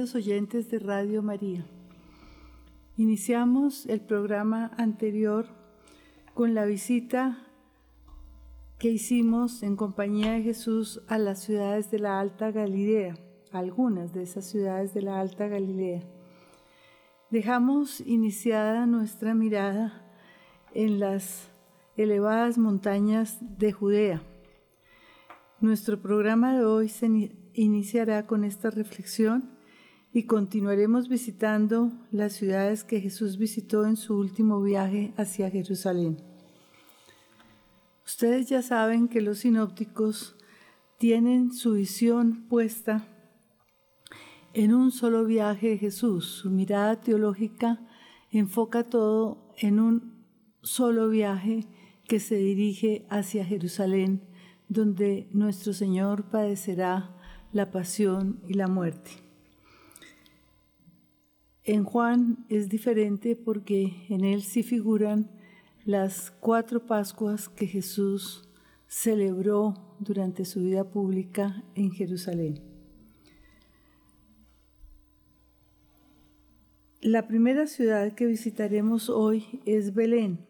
Oyentes de Radio María, iniciamos el programa anterior con la visita que hicimos en compañía de Jesús a las ciudades de la Alta Galilea, algunas de esas ciudades de la Alta Galilea. Dejamos iniciada nuestra mirada en las elevadas montañas de Judea. Nuestro programa de hoy se iniciará con esta reflexión y continuaremos visitando las ciudades que Jesús visitó en su último viaje hacia Jerusalén. Ustedes ya saben que los sinópticos tienen su visión puesta en un solo viaje de Jesús. Su mirada teológica enfoca todo en un solo viaje que se dirige hacia Jerusalén, donde nuestro Señor padecerá la pasión y la muerte. En Juan es diferente porque en él sí figuran las cuatro Pascuas que Jesús celebró durante su vida pública en Jerusalén. La primera ciudad que visitaremos hoy es Belén,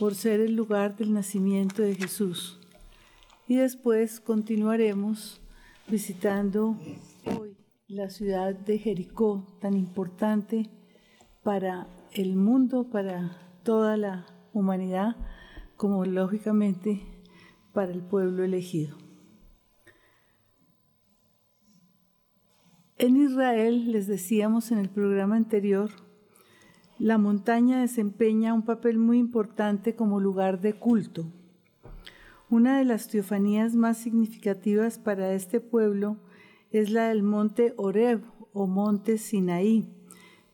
por ser el lugar del nacimiento de Jesús. Y después continuaremos visitando la ciudad de Jericó, tan importante para el mundo, para toda la humanidad, como lógicamente para el pueblo elegido. En Israel, les decíamos en el programa anterior, la montaña desempeña un papel muy importante como lugar de culto. Una de las teofanías más significativas para este pueblo es la del monte Oreb o monte Sinaí,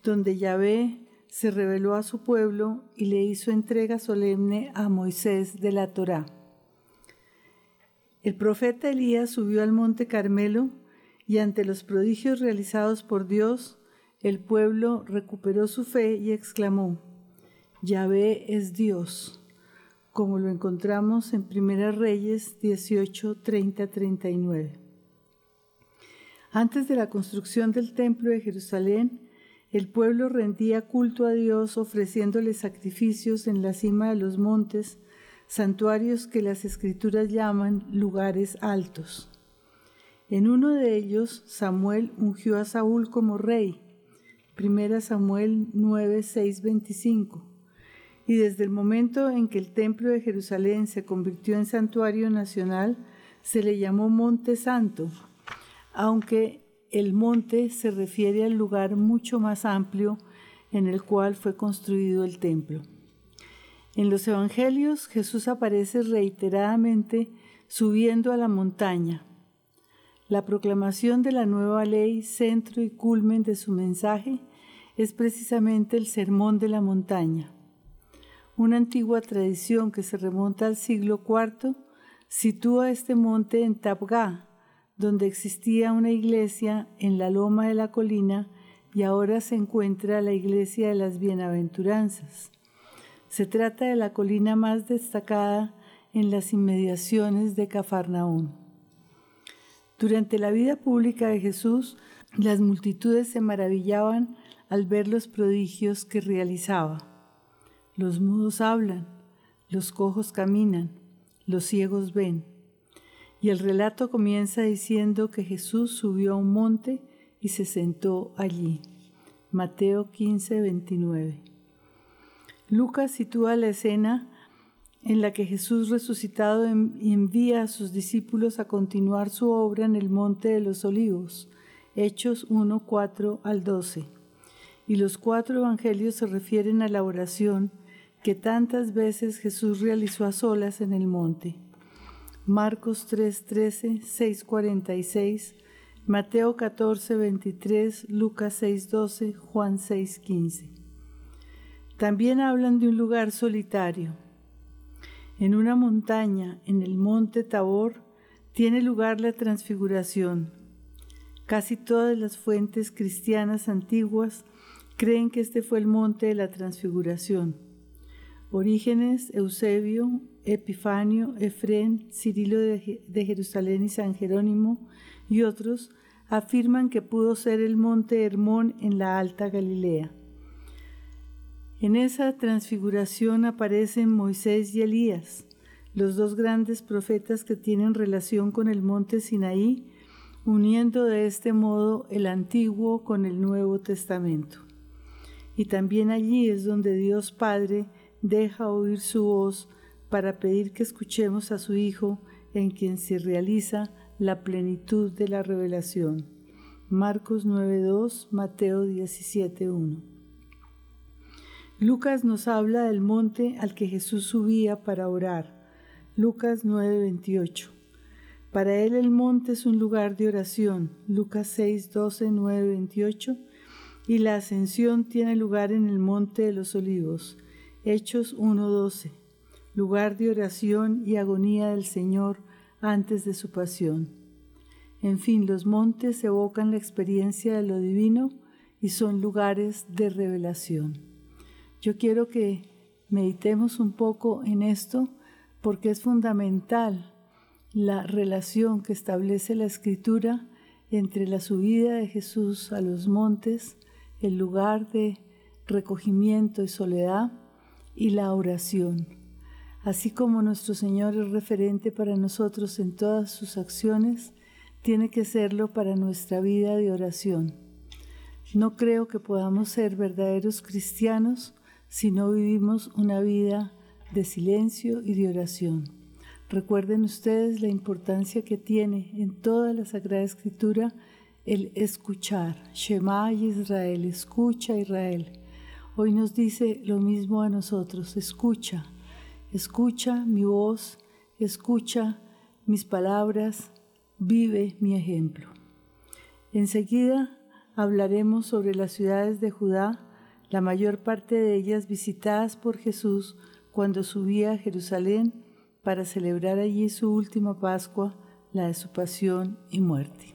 donde Yahvé se reveló a su pueblo y le hizo entrega solemne a Moisés de la Torá. El profeta Elías subió al monte Carmelo y ante los prodigios realizados por Dios, el pueblo recuperó su fe y exclamó, Yahvé es Dios, como lo encontramos en 1 Reyes 18, 30, 39. Antes de la construcción del templo de Jerusalén, el pueblo rendía culto a Dios ofreciéndole sacrificios en la cima de los montes, santuarios que las escrituras llaman lugares altos. En uno de ellos, Samuel ungió a Saúl como rey. 1 Samuel 9, 6, 25. Y desde el momento en que el templo de Jerusalén se convirtió en santuario nacional, se le llamó Monte Santo, aunque el monte se refiere al lugar mucho más amplio en el cual fue construido el templo. En los Evangelios Jesús aparece reiteradamente subiendo a la montaña. La proclamación de la nueva ley, centro y culmen de su mensaje, es precisamente el Sermón de la Montaña. Una antigua tradición que se remonta al siglo IV sitúa este monte en Tabgá, donde existía una iglesia en la loma de la colina y ahora se encuentra la iglesia de las bienaventuranzas. Se trata de la colina más destacada en las inmediaciones de Cafarnaún. Durante la vida pública de Jesús, las multitudes se maravillaban al ver los prodigios que realizaba. Los mudos hablan, los cojos caminan, los ciegos ven y el relato comienza diciendo que Jesús subió a un monte y se sentó allí. Mateo 15, 29. Lucas sitúa la escena en la que Jesús resucitado envía a sus discípulos a continuar su obra en el Monte de los Olivos, Hechos 1, 4 al 12. Y los cuatro evangelios se refieren a la oración que tantas veces Jesús realizó a solas en el monte. Marcos 3:13, 6:46, Mateo 14:23, Lucas 6:12, Juan 6:15. También hablan de un lugar solitario. En una montaña, en el monte Tabor, tiene lugar la transfiguración. Casi todas las fuentes cristianas antiguas creen que este fue el monte de la transfiguración. Orígenes, Eusebio, Epifanio, Efrén, Cirilo de, Jerusalén y San Jerónimo y otros afirman que pudo ser el monte Hermón en la Alta Galilea. En esa transfiguración aparecen Moisés y Elías, los dos grandes profetas que tienen relación con el monte Sinaí, uniendo de este modo el Antiguo con el Nuevo Testamento. Y también allí es donde Dios Padre deja oír su voz para pedir que escuchemos a su Hijo, en quien se realiza la plenitud de la revelación. Marcos 9.2, Mateo 17.1. Lucas nos habla del monte al que Jesús subía para orar. Lucas 9:28. Para él el monte es un lugar de oración. Lucas 6, 12, 9, 28. Y la ascensión tiene lugar en el monte de los olivos. Hechos 1, 12. Lugar de oración y agonía del Señor antes de su pasión. En fin, los montes evocan la experiencia de lo divino y son lugares de revelación. Yo quiero que meditemos un poco en esto porque es fundamental la relación que establece la escritura entre la subida de Jesús a los montes, el lugar de recogimiento y soledad, y la oración. Así como nuestro Señor es referente para nosotros en todas sus acciones, tiene que serlo para nuestra vida de oración. No creo que podamos ser verdaderos cristianos si no vivimos una vida de silencio y de oración. Recuerden ustedes la importancia que tiene en toda la Sagrada Escritura el escuchar. Shema Israel, escucha Israel. Hoy nos dice lo mismo a nosotros, escucha, escucha mi voz, escucha mis palabras, vive mi ejemplo. Enseguida hablaremos sobre las ciudades de Judá la mayor parte de ellas visitadas por Jesús cuando subía a Jerusalén para celebrar allí su última Pascua, la de su pasión y muerte.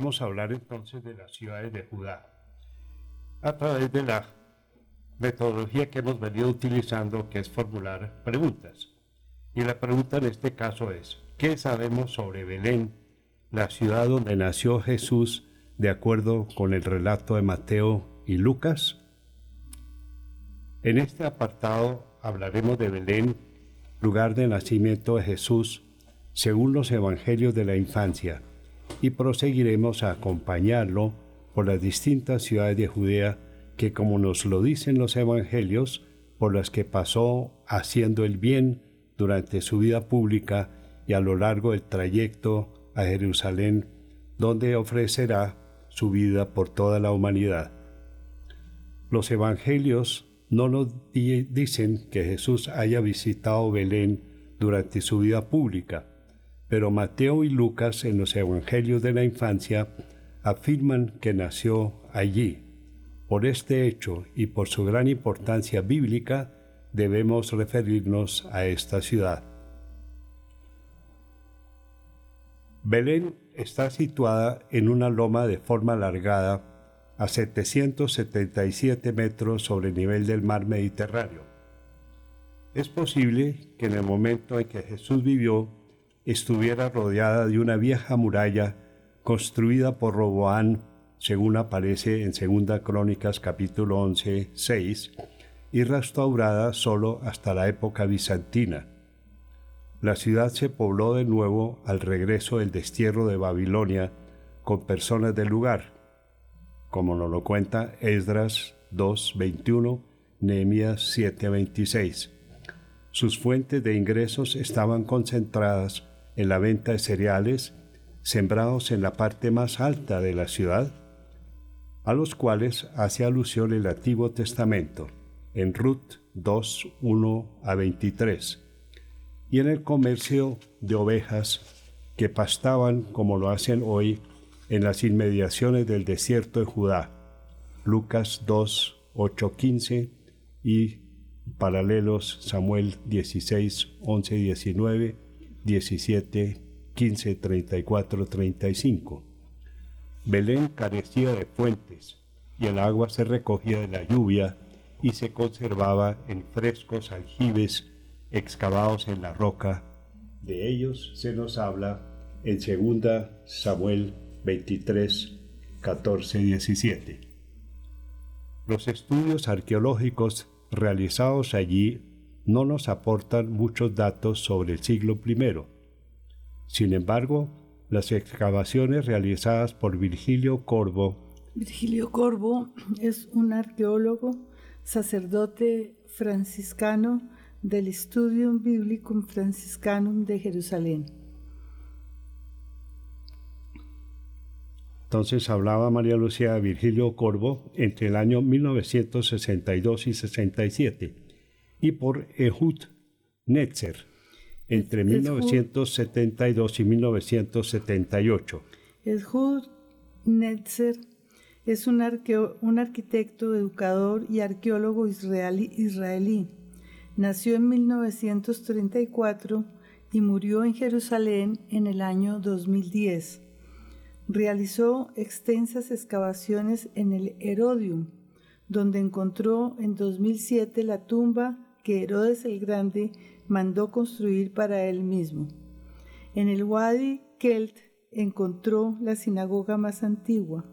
Vamos a hablar entonces de las ciudades de Judá a través de la metodología que hemos venido utilizando, que es formular preguntas. Y la pregunta en este caso es, ¿qué sabemos sobre Belén, la ciudad donde nació Jesús, de acuerdo con el relato de Mateo y Lucas? En este apartado hablaremos de Belén, lugar de nacimiento de Jesús, según los evangelios de la infancia y proseguiremos a acompañarlo por las distintas ciudades de Judea que, como nos lo dicen los evangelios, por las que pasó haciendo el bien durante su vida pública y a lo largo del trayecto a Jerusalén, donde ofrecerá su vida por toda la humanidad. Los evangelios no nos dicen que Jesús haya visitado Belén durante su vida pública, pero Mateo y Lucas en los Evangelios de la Infancia afirman que nació allí. Por este hecho y por su gran importancia bíblica, debemos referirnos a esta ciudad. Belén está situada en una loma de forma alargada a 777 metros sobre el nivel del mar Mediterráneo. Es posible que en el momento en que Jesús vivió estuviera rodeada de una vieja muralla construida por Roboán, según aparece en 2 Crónicas capítulo 11, 6, y restaurada solo hasta la época bizantina. La ciudad se pobló de nuevo al regreso del destierro de Babilonia con personas del lugar, como nos lo cuenta Esdras 2.21, Nehemías 7.26. Sus fuentes de ingresos estaban concentradas en la venta de cereales sembrados en la parte más alta de la ciudad, a los cuales hace alusión el Antiguo Testamento. en Ruth 2, 1 a 23, y en el comercio de ovejas que pastaban como lo hacen hoy en las inmediaciones del desierto de Judá. Lucas 2, 8, 15 y paralelos Samuel 16, 11, 19, 17, 15, 34, 35. Belén carecía de fuentes y el agua se recogía de la lluvia y se conservaba en frescos aljibes excavados en la roca. De ellos se nos habla en 2 Samuel 23, 14, 17. Los estudios arqueológicos realizados allí no nos aportan muchos datos sobre el siglo I. Sin embargo, las excavaciones realizadas por Virgilio Corvo Virgilio Corvo es un arqueólogo, sacerdote franciscano del Studium Biblicum Franciscanum de Jerusalén. Entonces hablaba María Lucía Virgilio Corvo entre el año 1962 y 67 y por Ehud Netzer entre 1972 y 1978. Ehud Netzer es un, un, arquitecto, educador y arqueólogo israelí, israelí. Nació en 1934 y murió en Jerusalén en el año 2010. Realizó extensas excavaciones en el Herodium, donde encontró en 2007 la tumba que Herodes el Grande mandó construir para él mismo. En el Wadi Kelt encontró la sinagoga más antigua.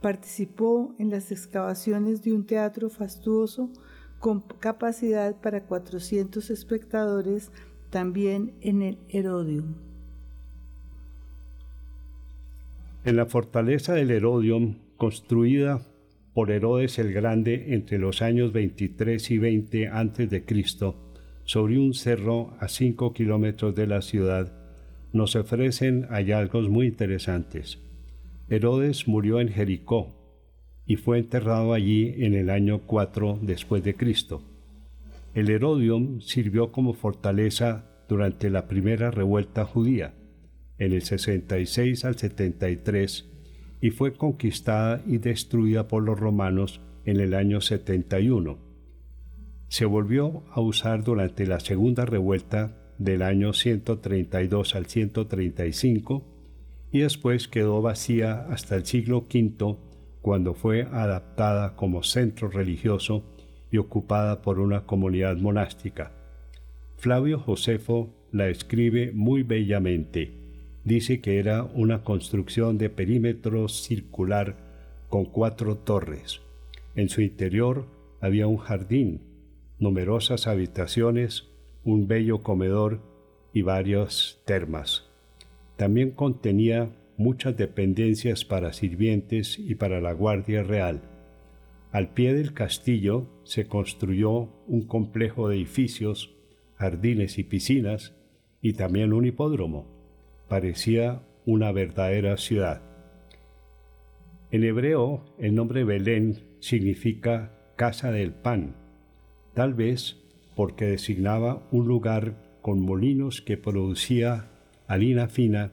Participó en las excavaciones de un teatro fastuoso con capacidad para 400 espectadores también en el Herodium. En la fortaleza del Herodium, construida por Herodes el Grande entre los años 23 y 20 a.C., sobre un cerro a 5 kilómetros de la ciudad, nos ofrecen hallazgos muy interesantes. Herodes murió en Jericó y fue enterrado allí en el año 4 después de Cristo. El Herodium sirvió como fortaleza durante la primera revuelta judía en el 66 al 73 y fue conquistada y destruida por los romanos en el año 71. Se volvió a usar durante la segunda revuelta del año 132 al 135 y después quedó vacía hasta el siglo V cuando fue adaptada como centro religioso y ocupada por una comunidad monástica. Flavio Josefo la escribe muy bellamente dice que era una construcción de perímetro circular con cuatro torres. En su interior había un jardín, numerosas habitaciones, un bello comedor y varias termas. También contenía muchas dependencias para sirvientes y para la Guardia Real. Al pie del castillo se construyó un complejo de edificios, jardines y piscinas, y también un hipódromo parecía una verdadera ciudad. En hebreo, el nombre Belén significa casa del pan, tal vez porque designaba un lugar con molinos que producía harina fina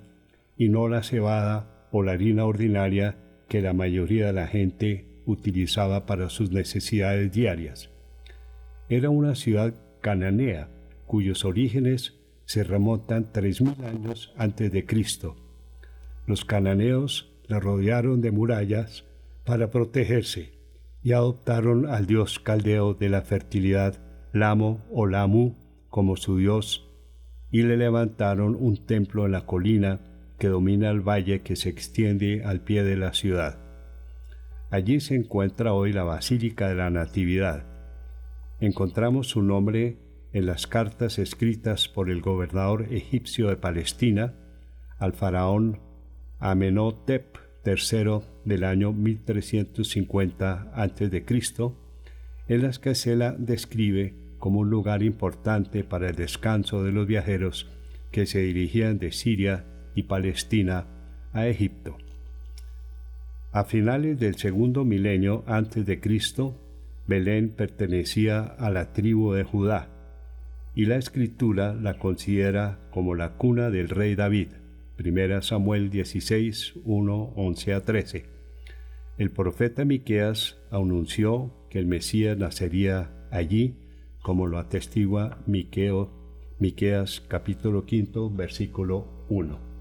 y no la cebada o la harina ordinaria que la mayoría de la gente utilizaba para sus necesidades diarias. Era una ciudad cananea cuyos orígenes se remontan tres mil años antes de Cristo. Los cananeos la rodearon de murallas para protegerse y adoptaron al dios caldeo de la fertilidad, Lamo o Lamu, como su dios, y le levantaron un templo en la colina que domina el valle que se extiende al pie de la ciudad. Allí se encuentra hoy la Basílica de la Natividad. Encontramos su nombre en las cartas escritas por el gobernador egipcio de Palestina al faraón Amenhotep III del año 1350 a.C., en las que se la describe como un lugar importante para el descanso de los viajeros que se dirigían de Siria y Palestina a Egipto. A finales del segundo milenio antes de Cristo, Belén pertenecía a la tribu de Judá y la escritura la considera como la cuna del rey David. 1 Samuel 16, 1, 11 a 13. El profeta Miqueas anunció que el Mesías nacería allí, como lo atestigua Miqueo, Miqueas capítulo 5, versículo 1.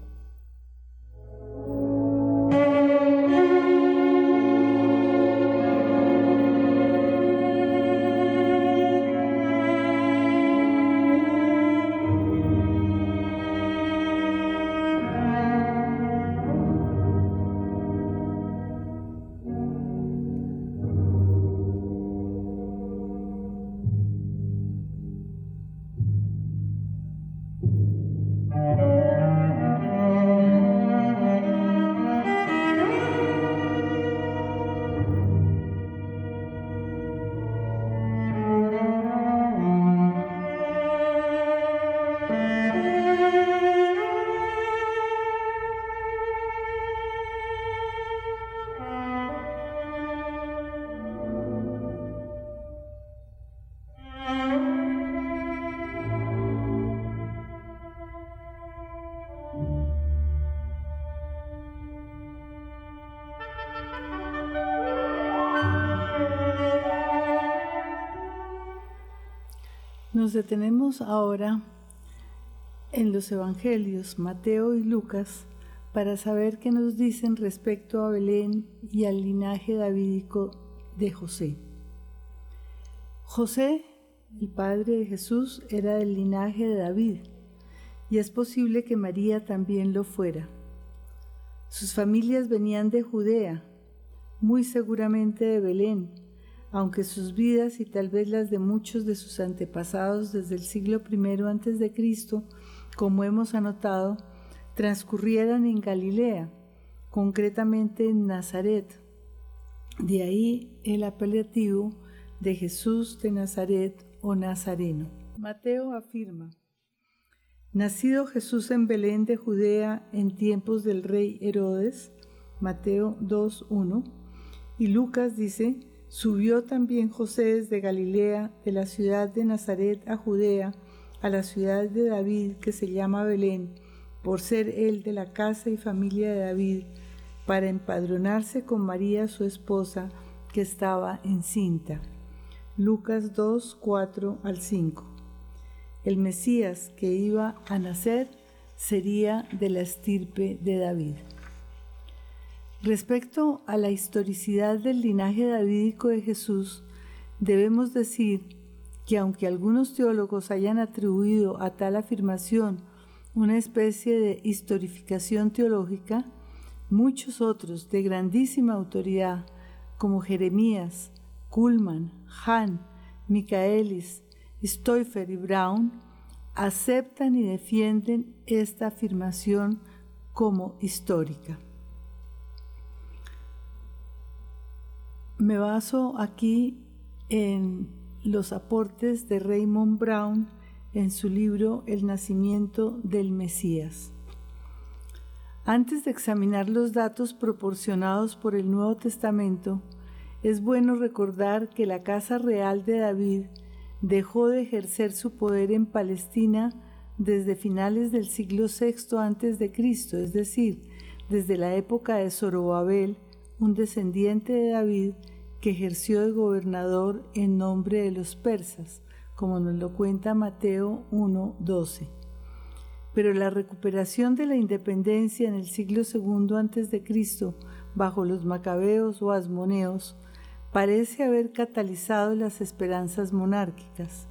Detenemos ahora en los Evangelios Mateo y Lucas para saber qué nos dicen respecto a Belén y al linaje davídico de José. José, el padre de Jesús, era del linaje de David y es posible que María también lo fuera. Sus familias venían de Judea, muy seguramente de Belén, aunque sus vidas y tal vez las de muchos de sus antepasados desde el siglo I antes de Cristo, como hemos anotado, transcurrieran en Galilea, concretamente en Nazaret. De ahí el apelativo de Jesús de Nazaret o Nazareno. Mateo afirma, Nacido Jesús en Belén de Judea en tiempos del rey Herodes, Mateo 2.1, y Lucas dice, Subió también José desde Galilea, de la ciudad de Nazaret a Judea, a la ciudad de David, que se llama Belén, por ser él de la casa y familia de David, para empadronarse con María su esposa, que estaba encinta. Lucas 2, 4 al 5. El Mesías que iba a nacer sería de la estirpe de David. Respecto a la historicidad del linaje davídico de Jesús, debemos decir que aunque algunos teólogos hayan atribuido a tal afirmación una especie de historificación teológica, muchos otros de grandísima autoridad, como Jeremías, Kuhlman, Hahn, Michaelis, Stoifer y Brown, aceptan y defienden esta afirmación como histórica. Me baso aquí en los aportes de Raymond Brown en su libro El nacimiento del Mesías. Antes de examinar los datos proporcionados por el Nuevo Testamento, es bueno recordar que la Casa Real de David dejó de ejercer su poder en Palestina desde finales del siglo VI antes de Cristo, es decir, desde la época de Zorobabel, un descendiente de David que ejerció de gobernador en nombre de los persas, como nos lo cuenta Mateo 1.12. Pero la recuperación de la independencia en el siglo II a.C., bajo los macabeos o asmoneos, parece haber catalizado las esperanzas monárquicas.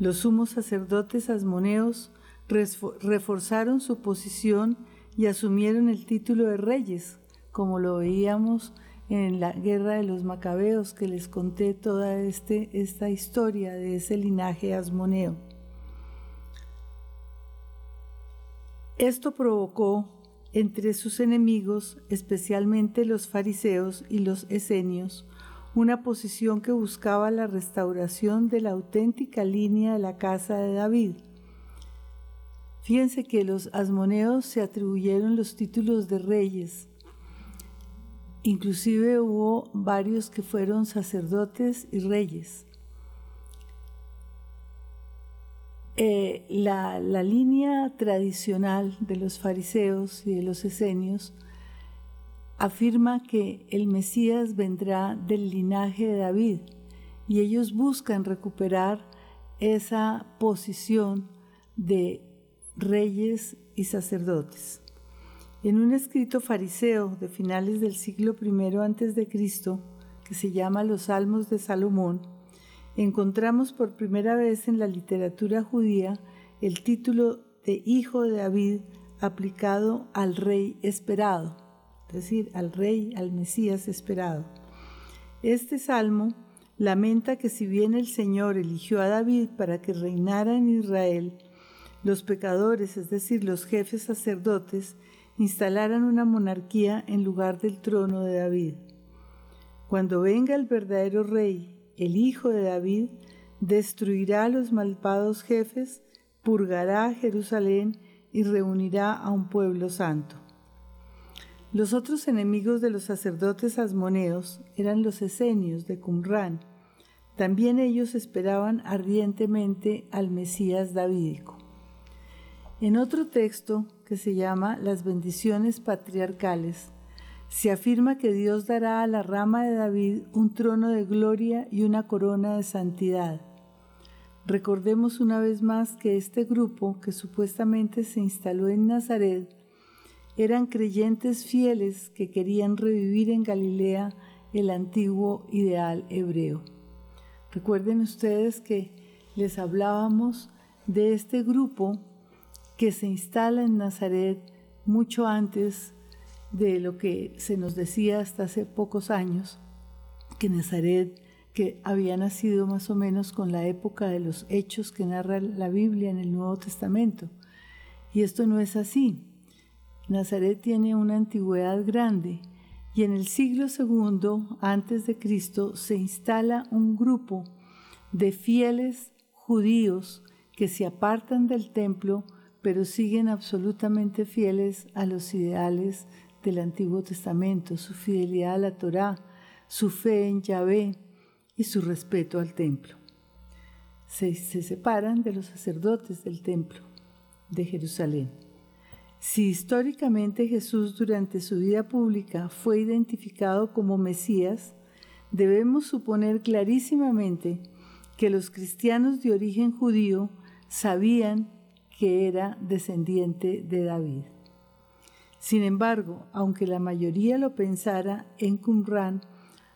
Los sumos sacerdotes asmoneos reforzaron su posición y asumieron el título de reyes, como lo veíamos en la guerra de los macabeos que les conté toda este, esta historia de ese linaje asmoneo. Esto provocó entre sus enemigos, especialmente los fariseos y los esenios, una posición que buscaba la restauración de la auténtica línea de la casa de David. Fíjense que los asmoneos se atribuyeron los títulos de reyes, Inclusive hubo varios que fueron sacerdotes y reyes. Eh, la, la, línea tradicional de los fariseos y de los esenios afirma que el Mesías vendrá del linaje de David y ellos buscan recuperar esa posición de reyes y sacerdotes. En un escrito fariseo de finales del siglo I Cristo, que se llama Los Salmos de Salomón, encontramos por primera vez en la literatura judía el título de Hijo de David aplicado al rey esperado, es decir, al rey, al Mesías esperado. Este salmo lamenta que si bien el Señor eligió a David para que reinara en Israel, los pecadores, es decir, los jefes sacerdotes, instalaran una monarquía en lugar del trono de David. Cuando venga el verdadero rey, el hijo de David, destruirá a los malvados jefes, purgará a Jerusalén y reunirá a un pueblo santo. Los otros enemigos de los sacerdotes asmoneos eran los esenios de Qumran. También ellos esperaban ardientemente al Mesías davídico. En otro texto, que se llama Las bendiciones patriarcales, se afirma que Dios dará a la rama de David un trono de gloria y una corona de santidad. Recordemos una vez más que este grupo, que supuestamente se instaló en Nazaret, eran creyentes fieles que querían revivir en Galilea el antiguo ideal hebreo. Recuerden ustedes que les hablábamos de este grupo que se instala en Nazaret mucho antes de lo que se nos decía hasta hace pocos años, que Nazaret, que había nacido más o menos con la época de los hechos que narra la Biblia en el Nuevo Testamento. Y esto no es así. Nazaret tiene una antigüedad grande y en el siglo II antes de Cristo se instala un grupo de fieles judíos que se apartan del templo pero siguen absolutamente fieles a los ideales del Antiguo Testamento, su fidelidad a la Torá, su fe en Yahvé y su respeto al templo. Se, se separan de los sacerdotes del templo de Jerusalén. Si históricamente Jesús durante su vida pública fue identificado como Mesías, debemos suponer clarísimamente que los cristianos de origen judío sabían que era descendiente de David. Sin embargo, aunque la mayoría lo pensara en Qumran,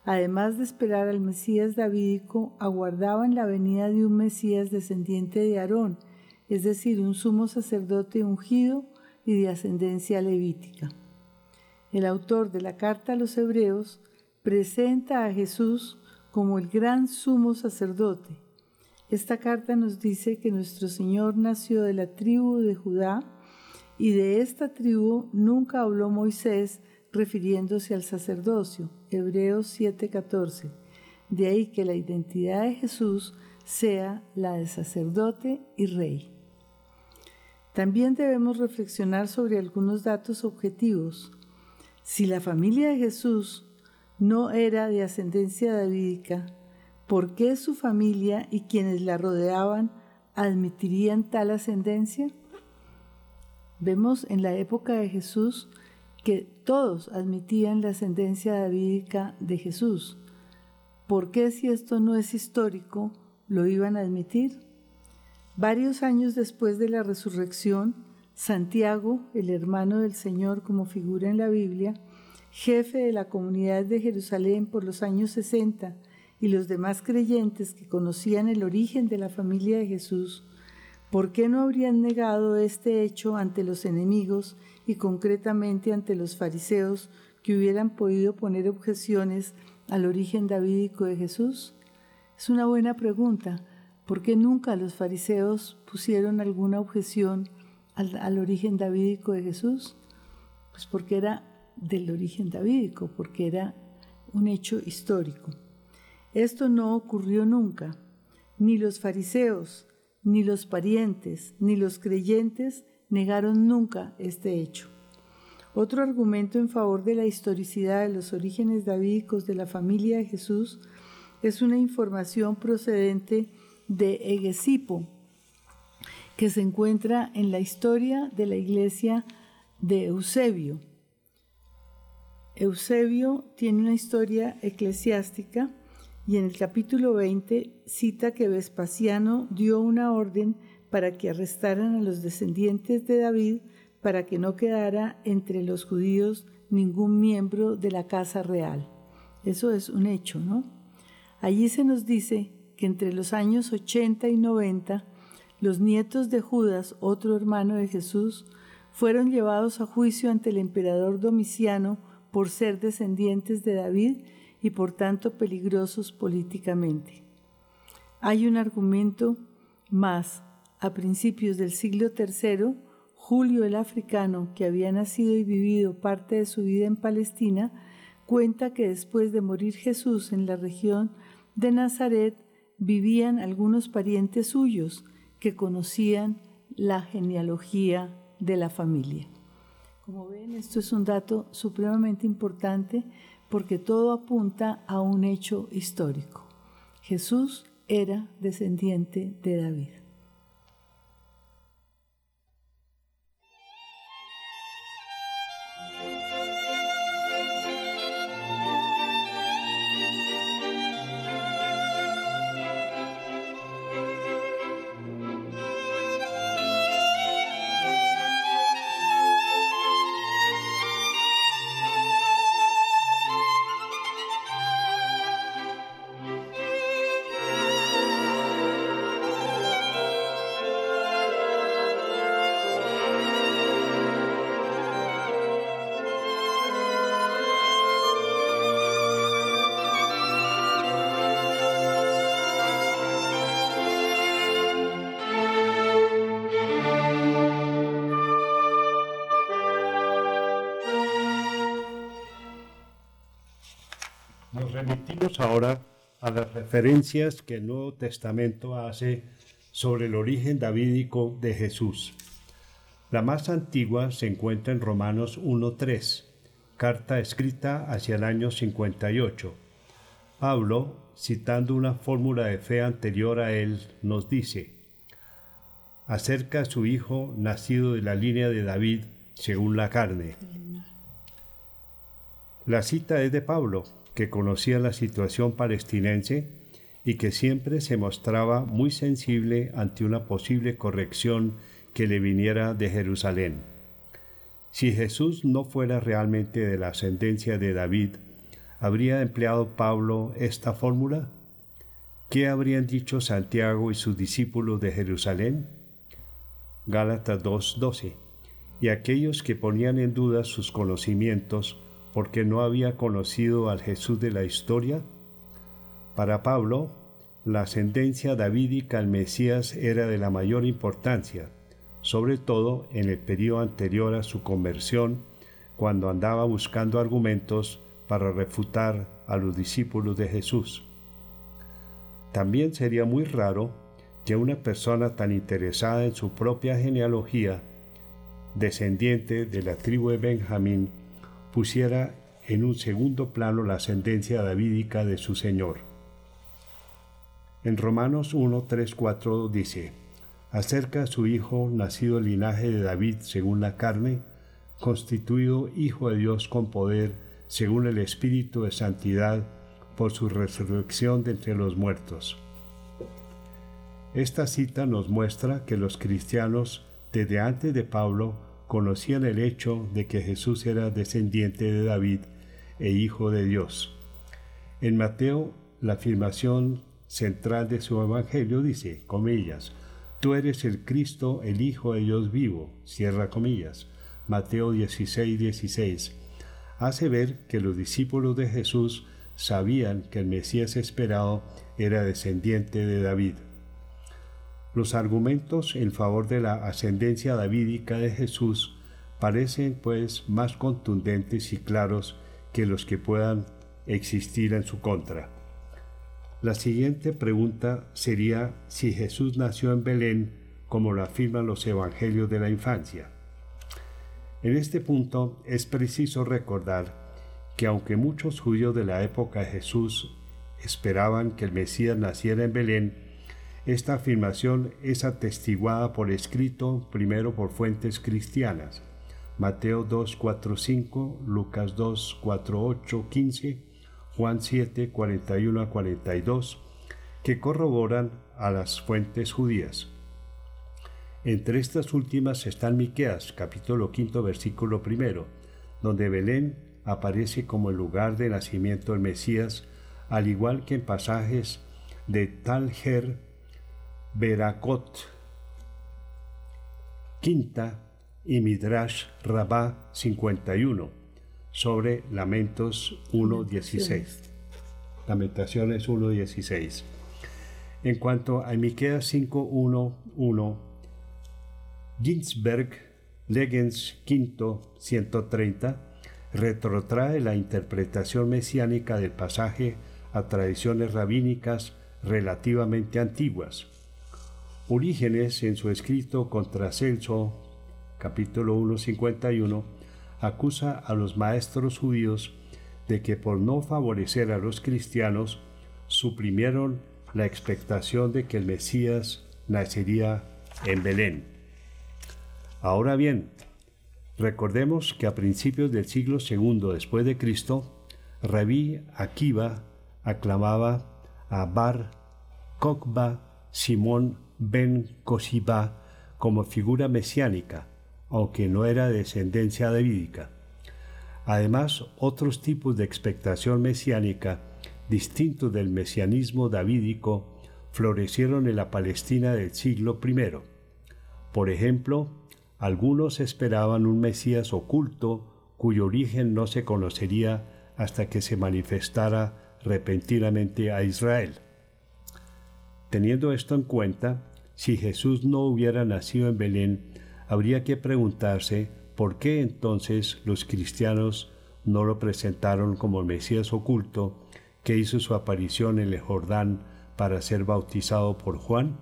además de esperar al Mesías davídico, aguardaban la venida de un Mesías descendiente de Aarón, es decir, un sumo sacerdote ungido y de ascendencia levítica. El autor de la carta a los hebreos presenta a Jesús como el gran sumo sacerdote, esta carta nos dice que nuestro Señor nació de la tribu de Judá y de esta tribu nunca habló Moisés refiriéndose al sacerdocio. Hebreos 7:14. De ahí que la identidad de Jesús sea la de sacerdote y rey. También debemos reflexionar sobre algunos datos objetivos. Si la familia de Jesús no era de ascendencia davídica, ¿Por qué su familia y quienes la rodeaban admitirían tal ascendencia? Vemos en la época de Jesús que todos admitían la ascendencia davídica de Jesús. ¿Por qué si esto no es histórico lo iban a admitir? Varios años después de la resurrección, Santiago, el hermano del Señor como figura en la Biblia, jefe de la comunidad de Jerusalén por los años 60, y los demás creyentes que conocían el origen de la familia de Jesús, ¿por qué no habrían negado este hecho ante los enemigos y concretamente ante los fariseos que hubieran podido poner objeciones al origen davídico de Jesús? Es una buena pregunta. ¿Por qué nunca los fariseos pusieron alguna objeción al, al origen davídico de Jesús? Pues porque era del origen davídico, porque era un hecho histórico. Esto no ocurrió nunca. Ni los fariseos, ni los parientes, ni los creyentes negaron nunca este hecho. Otro argumento en favor de la historicidad de los orígenes davídicos de la familia de Jesús es una información procedente de Egesipo, que se encuentra en la historia de la iglesia de Eusebio. Eusebio tiene una historia eclesiástica y en el capítulo 20 cita que Vespasiano dio una orden para que arrestaran a los descendientes de David para que no quedara entre los judíos ningún miembro de la casa real. Eso es un hecho, ¿no? Allí se nos dice que entre los años 80 y 90, los nietos de Judas, otro hermano de Jesús, fueron llevados a juicio ante el emperador Domiciano por ser descendientes de David y por tanto peligrosos políticamente. Hay un argumento más. A principios del siglo III, Julio el africano, que había nacido y vivido parte de su vida en Palestina, cuenta que después de morir Jesús en la región de Nazaret, vivían algunos parientes suyos que conocían la genealogía de la familia. Como ven, esto es un dato supremamente importante porque todo apunta a un hecho histórico. Jesús era descendiente de David. Ahora a las referencias que el Nuevo Testamento hace sobre el origen davídico de Jesús. La más antigua se encuentra en Romanos 1.3, carta escrita hacia el año 58. Pablo, citando una fórmula de fe anterior a él, nos dice, acerca a su hijo nacido de la línea de David según la carne. La cita es de Pablo, que conocía la situación palestinense y que siempre se mostraba muy sensible ante una posible corrección que le viniera de Jerusalén. Si Jesús no fuera realmente de la ascendencia de David, ¿habría empleado Pablo esta fórmula? ¿Qué habrían dicho Santiago y sus discípulos de Jerusalén? Gálatas 2:12. Y aquellos que ponían en duda sus conocimientos porque no había conocido al Jesús de la historia? Para Pablo, la ascendencia davídica al Mesías era de la mayor importancia, sobre todo en el periodo anterior a su conversión, cuando andaba buscando argumentos para refutar a los discípulos de Jesús. También sería muy raro que una persona tan interesada en su propia genealogía, descendiente de la tribu de Benjamín, pusiera en un segundo plano la ascendencia davídica de su Señor. En Romanos 1, 3, 4 dice, acerca a su Hijo, nacido el linaje de David según la carne, constituido Hijo de Dios con poder, según el Espíritu de Santidad, por su resurrección de entre los muertos. Esta cita nos muestra que los cristianos, desde antes de Pablo, conocían el hecho de que Jesús era descendiente de David e hijo de Dios. En Mateo, la afirmación central de su evangelio dice, comillas, tú eres el Cristo, el Hijo de Dios vivo, cierra comillas. Mateo 16, 16. Hace ver que los discípulos de Jesús sabían que el Mesías esperado era descendiente de David. Los argumentos en favor de la ascendencia davídica de Jesús parecen pues más contundentes y claros que los que puedan existir en su contra. La siguiente pregunta sería si Jesús nació en Belén como lo afirman los evangelios de la infancia. En este punto es preciso recordar que aunque muchos judíos de la época de Jesús esperaban que el Mesías naciera en Belén, esta afirmación es atestiguada por escrito primero por fuentes cristianas. Mateo 2, 4, 5, Lucas 2, 4, 8, 15, Juan 7, 41 a 42, que corroboran a las fuentes judías. Entre estas últimas están Miqueas, capítulo 5, versículo primero, donde Belén aparece como el lugar de nacimiento del Mesías, al igual que en pasajes de Talher, Berakot, Quinta y Midrash Rabá 51, sobre Lamentos 1.16. Lamentaciones 1.16. En cuanto a Miqueas 5.1.1, Ginsberg, Legens V 130, retrotrae la interpretación mesiánica del pasaje a tradiciones rabínicas relativamente antiguas. Orígenes, en su escrito contra Celso, capítulo 1.51, acusa a los maestros judíos de que por no favorecer a los cristianos suprimieron la expectación de que el Mesías nacería en Belén. Ahora bien, recordemos que a principios del siglo II después de Cristo, Rabí Akiva aclamaba a Bar Kokba Simón ben Kosiba como figura mesiánica, aunque no era de descendencia davídica. Además, otros tipos de expectación mesiánica, distintos del mesianismo davídico, florecieron en la Palestina del siglo I. Por ejemplo, algunos esperaban un Mesías oculto cuyo origen no se conocería hasta que se manifestara repentinamente a Israel. Teniendo esto en cuenta, si Jesús no hubiera nacido en Belén, habría que preguntarse por qué entonces los cristianos no lo presentaron como el Mesías oculto que hizo su aparición en el Jordán para ser bautizado por Juan.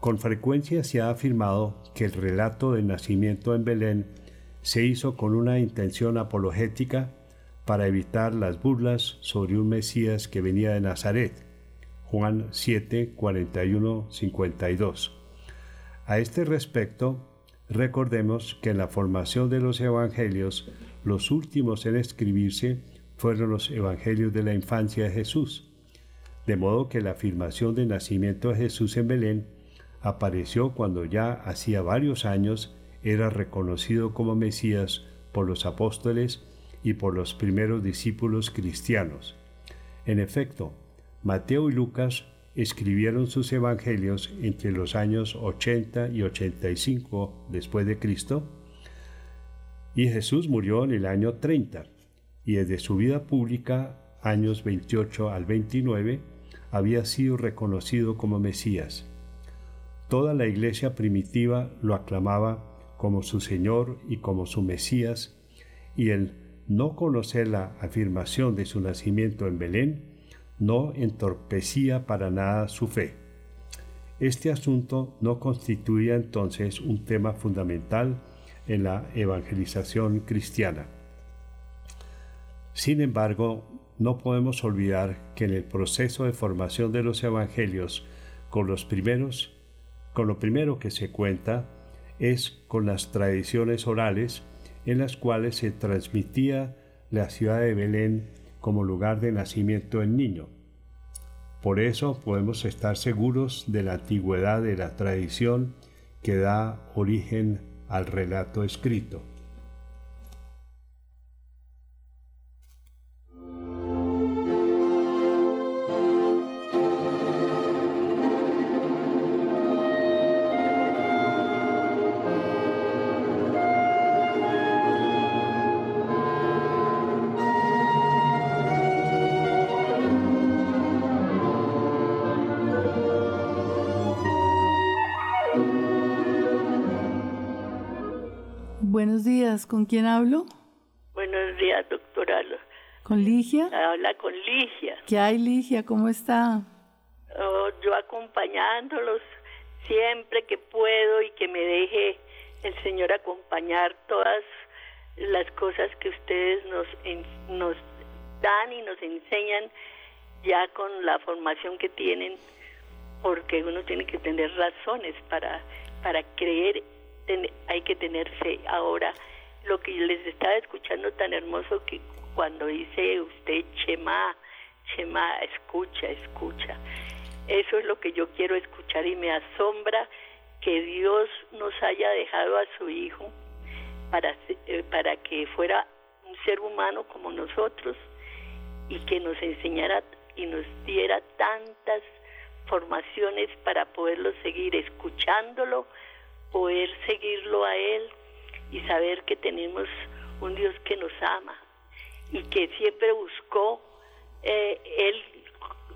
Con frecuencia se ha afirmado que el relato del nacimiento en Belén se hizo con una intención apologética para evitar las burlas sobre un Mesías que venía de Nazaret. Juan 7, 41, 52. A este respecto, recordemos que en la formación de los evangelios, los últimos en escribirse fueron los evangelios de la infancia de Jesús, de modo que la afirmación del nacimiento de Jesús en Belén apareció cuando ya hacía varios años era reconocido como Mesías por los apóstoles y por los primeros discípulos cristianos. En efecto, Mateo y Lucas escribieron sus evangelios entre los años 80 y 85 después de Cristo, y Jesús murió en el año 30, y desde su vida pública, años 28 al 29, había sido reconocido como Mesías. Toda la iglesia primitiva lo aclamaba como su Señor y como su Mesías, y el no conocer la afirmación de su nacimiento en Belén no entorpecía para nada su fe. Este asunto no constituía entonces un tema fundamental en la evangelización cristiana. Sin embargo, no podemos olvidar que en el proceso de formación de los evangelios con los primeros con lo primero que se cuenta es con las tradiciones orales en las cuales se transmitía la ciudad de Belén como lugar de nacimiento del niño. Por eso podemos estar seguros de la antigüedad de la tradición que da origen al relato escrito. Días, ¿con quién hablo? Buenos días, doctora. ¿Con Ligia? Habla con Ligia. ¿Qué hay, Ligia? ¿Cómo está? Oh, yo acompañándolos siempre que puedo y que me deje el Señor acompañar todas las cosas que ustedes nos, nos dan y nos enseñan ya con la formación que tienen, porque uno tiene que tener razones para, para creer, hay que tener fe. Ahora, lo que les estaba escuchando tan hermoso que cuando dice usted Chema, Chema, escucha, escucha. Eso es lo que yo quiero escuchar y me asombra que Dios nos haya dejado a su Hijo para, eh, para que fuera un ser humano como nosotros y que nos enseñara y nos diera tantas formaciones para poderlo seguir escuchándolo, poder seguirlo a Él y saber que tenemos un Dios que nos ama y que siempre buscó eh, Él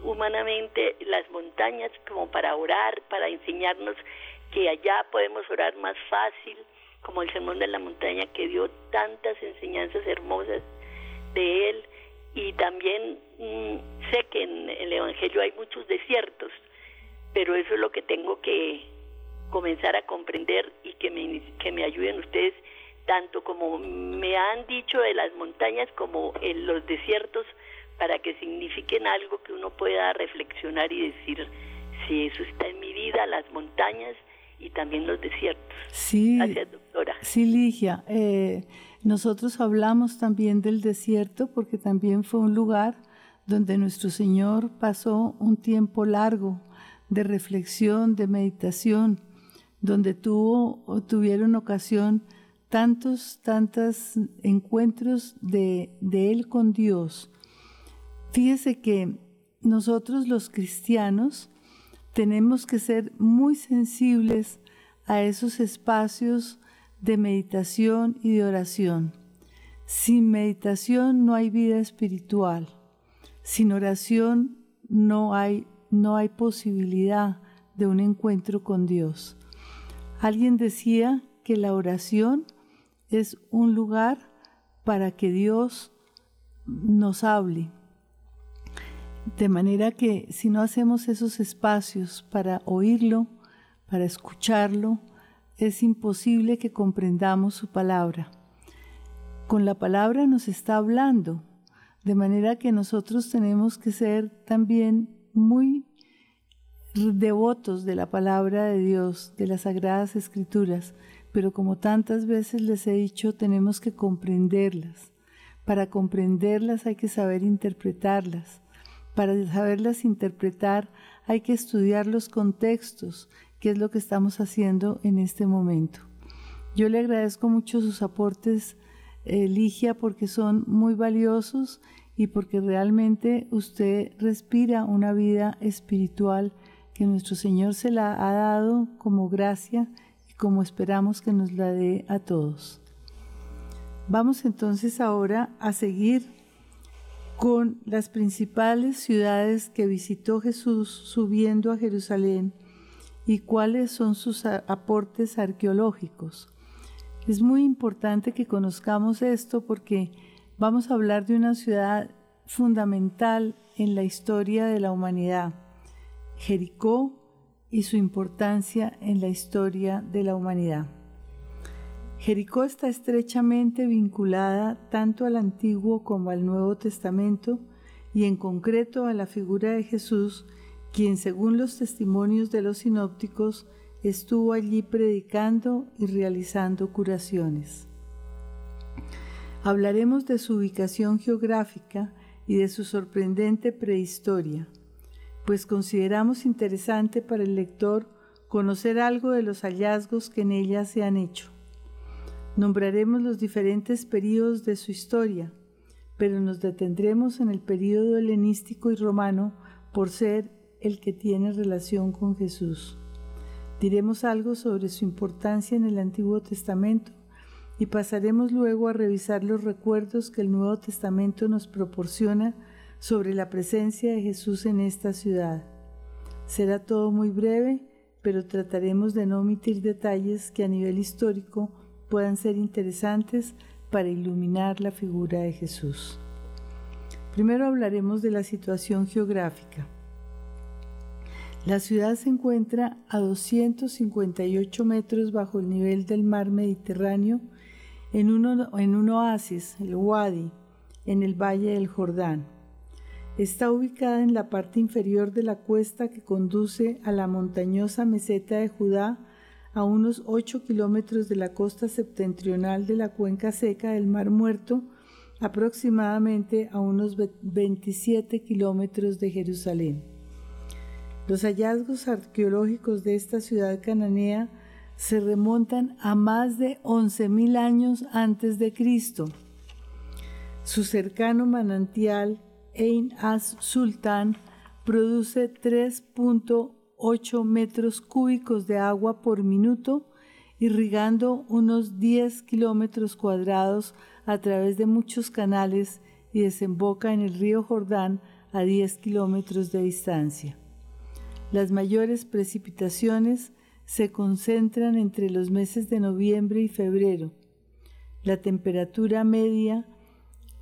humanamente las montañas como para orar, para enseñarnos que allá podemos orar más fácil, como el sermón de la montaña que dio tantas enseñanzas hermosas de Él. Y también mm, sé que en el Evangelio hay muchos desiertos, pero eso es lo que tengo que comenzar a comprender y que me, que me ayuden ustedes, tanto como me han dicho de las montañas como en los desiertos, para que signifiquen algo que uno pueda reflexionar y decir, si eso está en mi vida, las montañas y también los desiertos. Sí, Gracias, doctora. Sí, Ligia. Eh, nosotros hablamos también del desierto porque también fue un lugar donde nuestro Señor pasó un tiempo largo de reflexión, de meditación, donde tuvo tuvieron ocasión tantos, tantos encuentros de, de Él con Dios. Fíjese que nosotros los cristianos tenemos que ser muy sensibles a esos espacios de meditación y de oración. Sin meditación no hay vida espiritual. Sin oración no hay, no hay posibilidad de un encuentro con Dios. Alguien decía que la oración es un lugar para que Dios nos hable. De manera que si no hacemos esos espacios para oírlo, para escucharlo, es imposible que comprendamos su palabra. Con la palabra nos está hablando, de manera que nosotros tenemos que ser también muy devotos de la palabra de Dios, de las sagradas escrituras, pero como tantas veces les he dicho, tenemos que comprenderlas. Para comprenderlas hay que saber interpretarlas. Para saberlas interpretar hay que estudiar los contextos, que es lo que estamos haciendo en este momento. Yo le agradezco mucho sus aportes, Ligia, porque son muy valiosos y porque realmente usted respira una vida espiritual que nuestro Señor se la ha dado como gracia y como esperamos que nos la dé a todos. Vamos entonces ahora a seguir con las principales ciudades que visitó Jesús subiendo a Jerusalén y cuáles son sus aportes arqueológicos. Es muy importante que conozcamos esto porque vamos a hablar de una ciudad fundamental en la historia de la humanidad, Jericó y su importancia en la historia de la humanidad. Jericó está estrechamente vinculada tanto al Antiguo como al Nuevo Testamento y en concreto a la figura de Jesús, quien según los testimonios de los sinópticos estuvo allí predicando y realizando curaciones. Hablaremos de su ubicación geográfica y de su sorprendente prehistoria, pues consideramos interesante para el lector conocer algo de los hallazgos que en ella se han hecho. Nombraremos los diferentes períodos de su historia, pero nos detendremos en el período helenístico y romano por ser el que tiene relación con Jesús. Diremos algo sobre su importancia en el Antiguo Testamento y pasaremos luego a revisar los recuerdos que el Nuevo Testamento nos proporciona sobre la presencia de Jesús en esta ciudad. Será todo muy breve, pero trataremos de no omitir detalles que a nivel histórico puedan ser interesantes para iluminar la figura de Jesús. Primero hablaremos de la situación geográfica. La ciudad se encuentra a 258 metros bajo el nivel del mar Mediterráneo en, un oasis, el Wadi, en el valle del Jordán. Está ubicada en la parte inferior de la cuesta que conduce a la montañosa meseta de Judá a unos 8 kilómetros de la costa septentrional de la cuenca seca del Mar Muerto, aproximadamente a unos 27 kilómetros de Jerusalén. Los hallazgos arqueológicos de esta ciudad cananea se remontan a más de 11.000 años antes de Cristo. Su cercano manantial, Ein As Sultan, produce 3.8 metros cúbicos de agua por minuto, irrigando unos 10 kilómetros cuadrados a través de muchos canales y desemboca en el río Jordán a 10 kilómetros de distancia. Las mayores precipitaciones se concentran entre los meses de noviembre y febrero. La temperatura media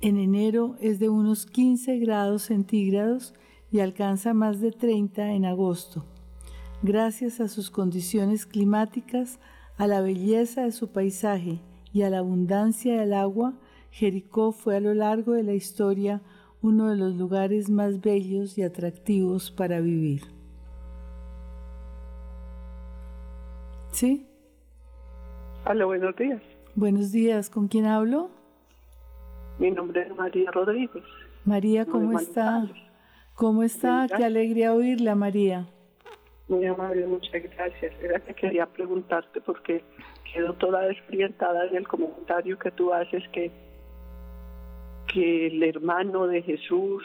en enero es de unos 15 grados centígrados y alcanza más de 30 en agosto. Gracias a sus condiciones climáticas, a la belleza de su paisaje y a la abundancia del agua, Jericó fue a lo largo de la historia uno de los lugares más bellos y atractivos para vivir. ¿Sí? Hola, buenos días. Buenos días, ¿con quién hablo? Mi nombre es María Rodríguez. María, ¿cómo está? ¿Cómo está? Qué alegría oírla, María. Muy amable, muchas gracias. Era que quería preguntarte porque quedo toda desorientada en el comentario que tú haces que, que el hermano de Jesús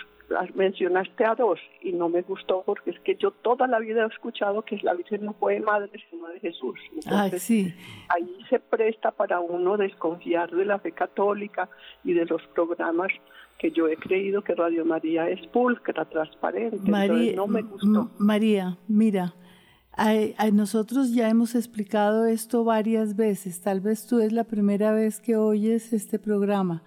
mencionaste a dos y no me gustó porque es que yo toda la vida he escuchado que la Virgen no fue madre sino de Jesús. sí. Ahí se presta para uno desconfiar de la fe católica y de los programas que yo he creído que Radio María es pulcra, transparente. María, no me gustó. María, mira, nosotros ya hemos explicado esto varias veces. Tal vez tú es la primera vez que oyes este programa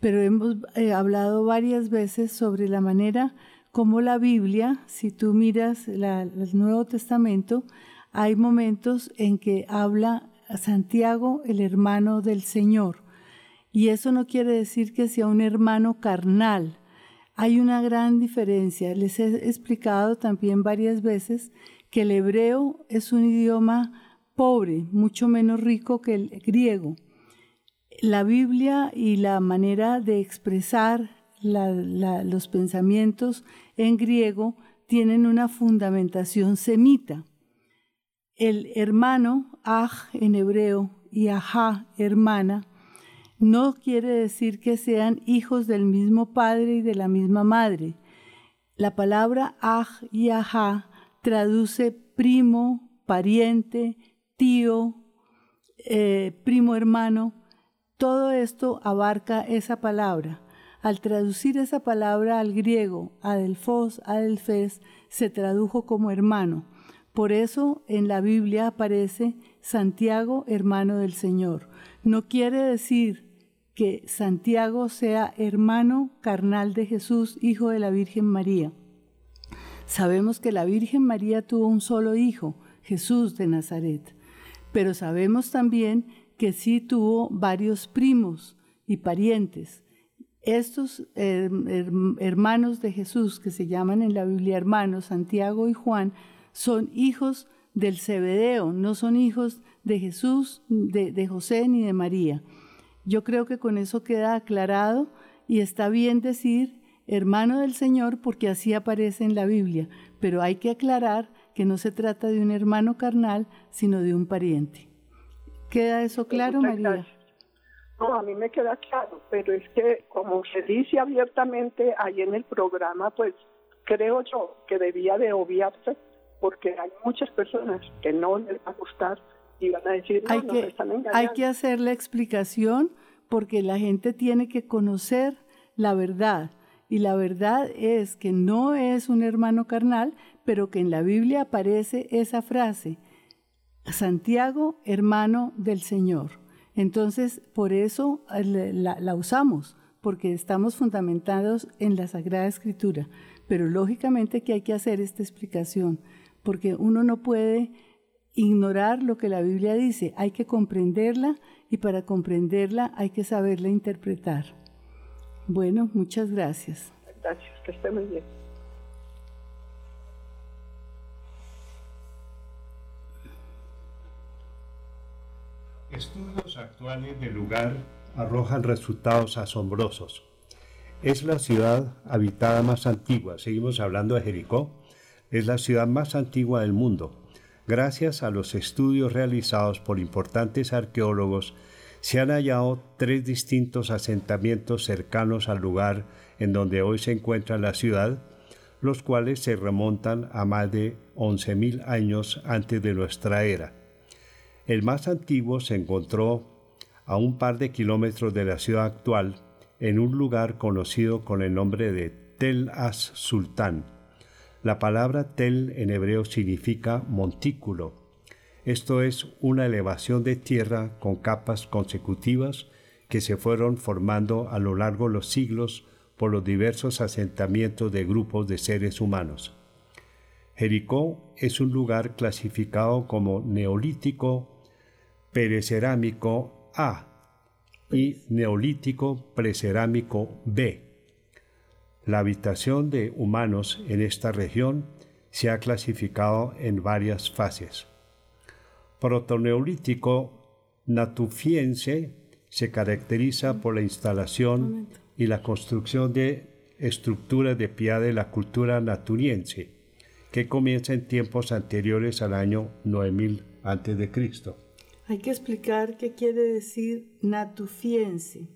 pero hemos eh, hablado varias veces sobre la manera como la Biblia, si tú miras el Nuevo Testamento, hay momentos en que habla Santiago, el hermano del Señor. Y eso no quiere decir que sea un hermano carnal. Hay una gran diferencia. Les he explicado también varias veces que el hebreo es un idioma pobre, mucho menos rico que el griego la Biblia y la manera de expresar los pensamientos en griego tienen una fundamentación semita. El hermano, aj en hebreo, y ajá, hermana, no quiere decir que sean hijos del mismo padre y de la misma madre. La palabra aj y ajá traduce primo, pariente, tío, eh, primo hermano, todo esto abarca esa palabra. Al traducir esa palabra al griego, adelfos, adelfes, se tradujo como hermano. Por eso en la Biblia aparece Santiago, hermano del Señor. No quiere decir que Santiago sea hermano carnal de Jesús, hijo de la Virgen María. Sabemos que la Virgen María tuvo un solo hijo, Jesús de Nazaret, pero sabemos también que sí tuvo varios primos y parientes. Estos hermanos de Jesús, que se llaman en la Biblia hermanos, Santiago y Juan, son hijos del Cebedeo, no son hijos de Jesús, de, de José ni de María. Yo creo que con eso queda aclarado y está bien decir hermano del Señor porque así aparece en la Biblia, pero hay que aclarar que no se trata de un hermano carnal, sino de un pariente. ¿Queda eso claro, María? No, a mí me queda claro, pero es que como se dice abiertamente ahí en el programa, pues creo yo que debía de obviarse porque hay muchas personas que no les va a gustar y van a decir, no, hay que, están engañando. Hay que hacer la explicación porque la gente tiene que conocer la verdad. Y la verdad es que no es un hermano carnal, pero que en la Biblia aparece esa frase, Santiago, hermano del Señor. Entonces, por eso eh, la, usamos, porque estamos fundamentados en la Sagrada Escritura. Pero lógicamente que hay que hacer esta explicación, porque uno no puede ignorar lo que la Biblia dice, hay que comprenderla y para comprenderla hay que saberla interpretar. Bueno, muchas gracias. Gracias, que esté muy bien. Estudios actuales del lugar arrojan resultados asombrosos. Es la ciudad habitada más antigua, seguimos hablando de Jericó, es la ciudad más antigua del mundo. Gracias a los estudios realizados por importantes arqueólogos, se han hallado tres distintos asentamientos cercanos al lugar en donde hoy se encuentra la ciudad, los cuales se remontan a más de 11.000 años antes de nuestra era. El más antiguo se encontró a un par de kilómetros de la ciudad actual, en un lugar conocido con el nombre de Tel As Sultán. La palabra Tel en hebreo significa montículo. Esto es una elevación de tierra con capas consecutivas que se fueron formando a lo largo de los siglos por los diversos asentamientos de grupos de seres humanos. Jericó es un lugar clasificado como neolítico perecerámico A y neolítico precerámico B. La habitación de humanos en esta región se ha clasificado en varias fases. Protoneolítico natufiense se caracteriza por la instalación y la construcción de estructuras de pie de la cultura naturiense, que comienza en tiempos anteriores al año 9000 a.C. Hay que explicar qué quiere decir natufiense.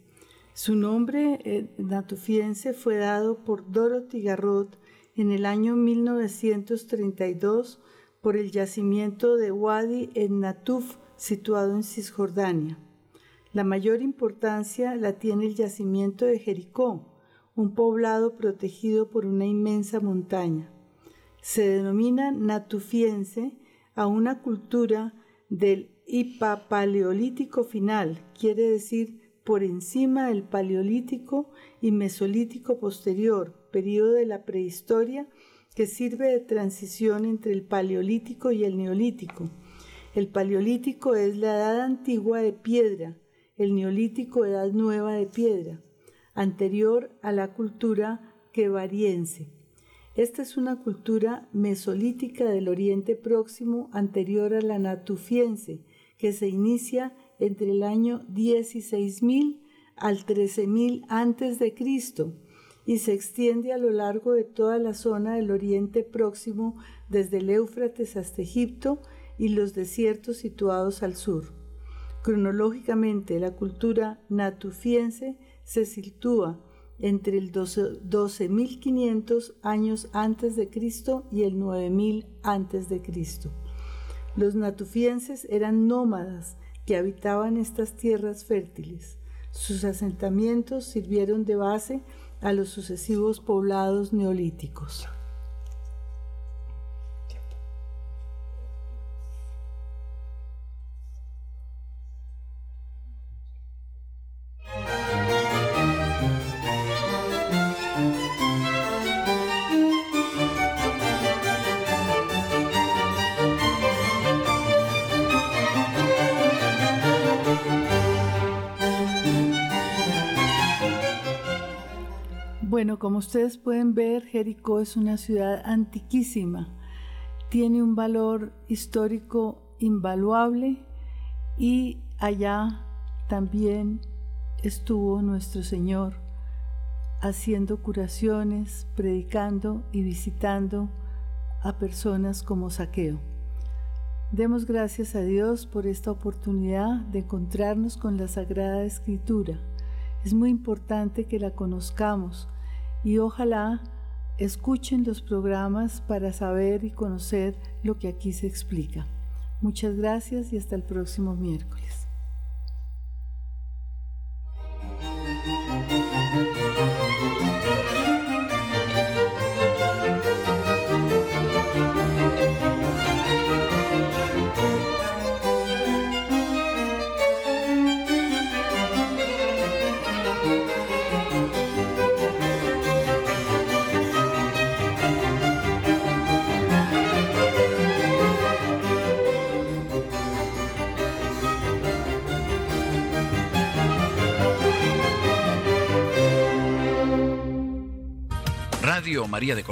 Su nombre eh, natufiense fue dado por Dorothy Garrot en el año 1932 por el yacimiento de Wadi en Natuf, situado en Cisjordania. La mayor importancia la tiene el yacimiento de Jericó, un poblado protegido por una inmensa montaña. Se denomina natufiense a una cultura del paleolítico final, quiere decir por encima del paleolítico y mesolítico posterior, periodo de la prehistoria que sirve de transición entre el paleolítico y el neolítico. El paleolítico es la edad antigua de piedra, el neolítico edad nueva de piedra, anterior a la cultura quevariense. Esta es una cultura mesolítica del Oriente Próximo anterior a la natufiense, que se inicia entre el año 16.000 al 13.000 antes de Cristo y se extiende a lo largo de toda la zona del Oriente Próximo desde el Éufrates hasta Egipto y los desiertos situados al sur. Cronológicamente, la cultura natufiense se sitúa entre el 12.500 años antes de Cristo y el 9.000 antes de Cristo. Los natufienses eran nómadas que habitaban estas tierras fértiles. Sus asentamientos sirvieron de base a los sucesivos poblados neolíticos. Como ustedes pueden ver, Jericó es una ciudad antiquísima. Tiene un valor histórico invaluable y allá también estuvo nuestro Señor haciendo curaciones, predicando y visitando a personas como Saqueo. Demos gracias a Dios por esta oportunidad de encontrarnos con la Sagrada Escritura. Es muy importante que la conozcamos y ojalá escuchen los programas para saber y conocer lo que aquí se explica. Muchas gracias y hasta el próximo miércoles. María de